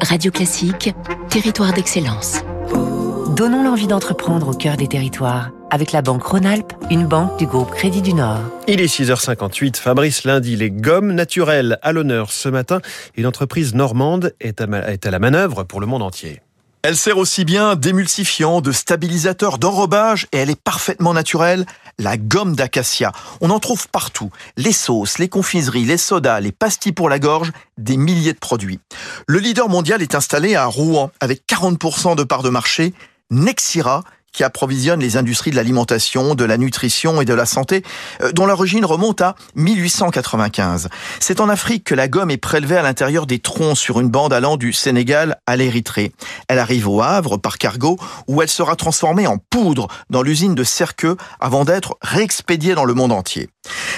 Radio Classique, territoire d'excellence. Donnons l'envie d'entreprendre au cœur des territoires avec la banque Rhône-Alpes, une banque du groupe Crédit du Nord. Il est 6h58. Fabrice Lundi, les gommes naturelles à l'honneur ce matin. Une entreprise normande est à, la manœuvre pour le monde entier. Elle sert aussi bien d'émulsifiant, de stabilisateur, d'enrobage et elle est parfaitement naturelle. La gomme d'acacia. On en trouve partout. Les sauces, les confiseries, les sodas, les pastilles pour la gorge, des milliers de produits. Le leader mondial est installé à Rouen avec 40% de part de marché. Nexira qui approvisionne les industries de l'alimentation, de la nutrition et de la santé, euh, dont l'origine remonte à 1895. C'est en Afrique que la gomme est prélevée à l'intérieur des troncs sur une bande allant du Sénégal à l'Érythrée. Elle arrive au Havre par cargo où elle sera transformée en poudre dans l'usine de Cerqueux avant d'être réexpédiée dans le monde entier.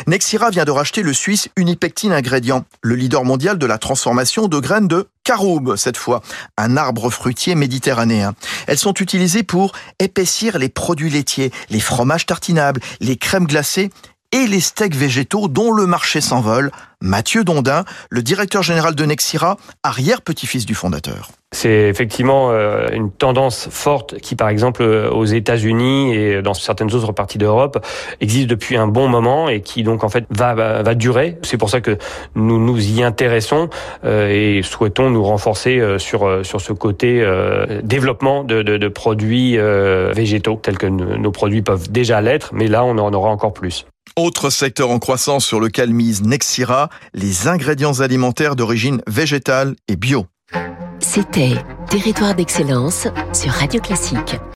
Nexira vient de racheter le Suisse Unipectine Ingrédient, le leader mondial de la transformation de graines de caroube cette fois, un arbre fruitier méditerranéen. Elles sont utilisées pour épaissir les produits laitiers, les fromages tartinables, les crèmes glacées et les steaks végétaux dont le marché s'envole. Mathieu Dondin, le directeur général de Nexira, arrière-petit-fils du fondateur. C'est effectivement euh, une tendance forte qui, par exemple, euh, aux États-Unis et dans certaines autres parties d'Europe, existe depuis un bon moment et qui donc en fait va va, durer. C'est pour ça que nous nous y intéressons euh, et souhaitons nous renforcer sur sur ce côté développement de, de, de produits végétaux tels que nos produits peuvent déjà l'être, mais là on en aura encore plus. Autre secteur en croissance sur lequel mise Nexira, les ingrédients alimentaires d'origine végétale et bio. C'était Territoire d'excellence sur Radio Classique.